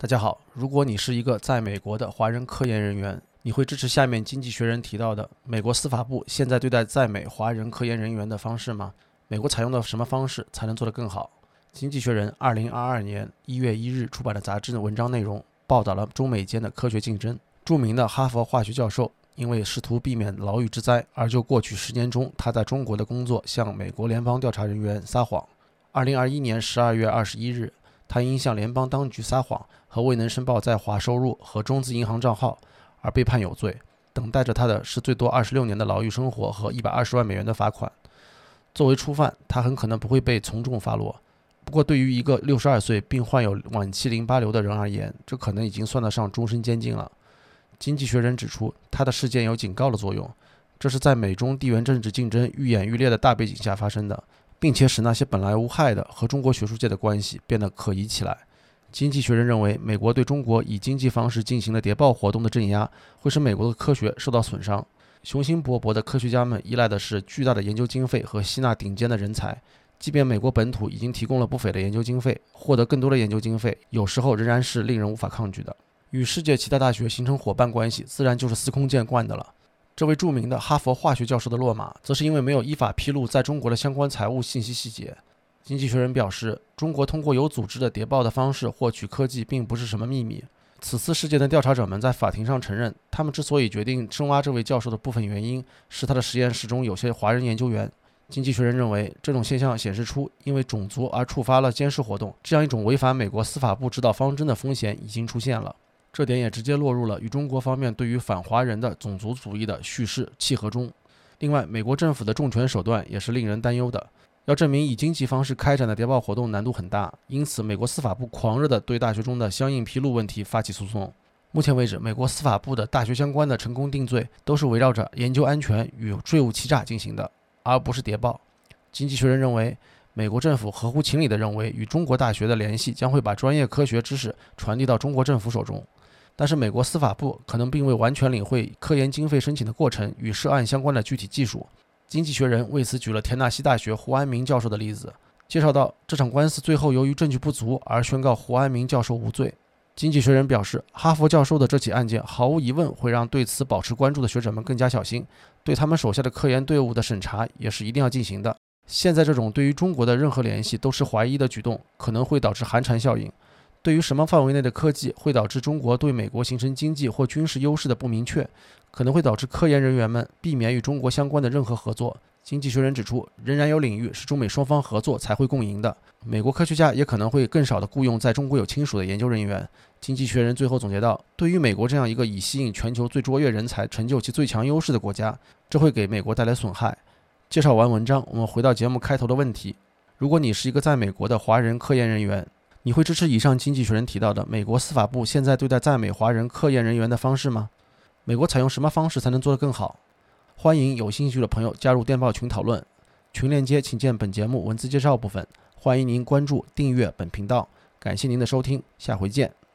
大家好，如果你是一个在美国的华人科研人员，你会支持下面《经济学人》提到的美国司法部现在对待在美华人科研人员的方式吗？美国采用的什么方式才能做得更好？《经济学人》二零二二年一月一日出版的杂志的文章内容报道了中美间的科学竞争。著名的哈佛化学教授因为试图避免牢狱之灾，而就过去十年中他在中国的工作向美国联邦调查人员撒谎。二零二一年十二月二十一日。他因向联邦当局撒谎和未能申报在华收入和中资银行账号而被判有罪，等待着他的是最多二十六年的牢狱生活和一百二十万美元的罚款。作为初犯，他很可能不会被从重发落。不过，对于一个六十二岁并患有晚期淋巴瘤的人而言，这可能已经算得上终身监禁了。经济学人指出，他的事件有警告的作用，这是在美中地缘政治竞争愈演愈烈的大背景下发生的。并且使那些本来无害的和中国学术界的关系变得可疑起来。经济学人认为，美国对中国以经济方式进行的谍报活动的镇压，会使美国的科学受到损伤。雄心勃勃的科学家们依赖的是巨大的研究经费和吸纳顶尖的人才。即便美国本土已经提供了不菲的研究经费，获得更多的研究经费，有时候仍然是令人无法抗拒的。与世界其他大学形成伙伴关系，自然就是司空见惯的了。这位著名的哈佛化学教授的落马，则是因为没有依法披露在中国的相关财务信息细节。经济学人表示，中国通过有组织的谍报的方式获取科技，并不是什么秘密。此次事件的调查者们在法庭上承认，他们之所以决定深挖这位教授的部分原因，是他的实验室中有些华人研究员。经济学人认为，这种现象显示出因为种族而触发了监视活动，这样一种违反美国司法部指导方针的风险已经出现了。这点也直接落入了与中国方面对于反华人的种族主义的叙事契合中。另外，美国政府的重拳手段也是令人担忧的。要证明以经济方式开展的谍报活动难度很大，因此美国司法部狂热地对大学中的相应披露问题发起诉讼。目前为止，美国司法部的大学相关的成功定罪都是围绕着研究安全与税务欺诈进行的，而不是谍报。经济学人认为，美国政府合乎情理地认为，与中国大学的联系将会把专业科学知识传递到中国政府手中。但是，美国司法部可能并未完全领会科研经费申请的过程与涉案相关的具体技术。经济学人为此举了田纳西大学胡安明教授的例子，介绍到这场官司最后由于证据不足而宣告胡安明教授无罪。经济学人表示，哈佛教授的这起案件毫无疑问会让对此保持关注的学者们更加小心，对他们手下的科研队伍的审查也是一定要进行的。现在这种对于中国的任何联系都是怀疑的举动，可能会导致寒蝉效应。对于什么范围内的科技会导致中国对美国形成经济或军事优势的不明确，可能会导致科研人员们避免与中国相关的任何合作。经济学人指出，仍然有领域是中美双方合作才会共赢的。美国科学家也可能会更少的雇佣在中国有亲属的研究人员。经济学人最后总结道：对于美国这样一个以吸引全球最卓越人才、成就其最强优势的国家，这会给美国带来损害。介绍完文章，我们回到节目开头的问题：如果你是一个在美国的华人科研人员，你会支持以上经济学人提到的美国司法部现在对待在美华人科研人员的方式吗？美国采用什么方式才能做得更好？欢迎有兴趣的朋友加入电报群讨论，群链接请见本节目文字介绍部分。欢迎您关注订阅本频道，感谢您的收听，下回见。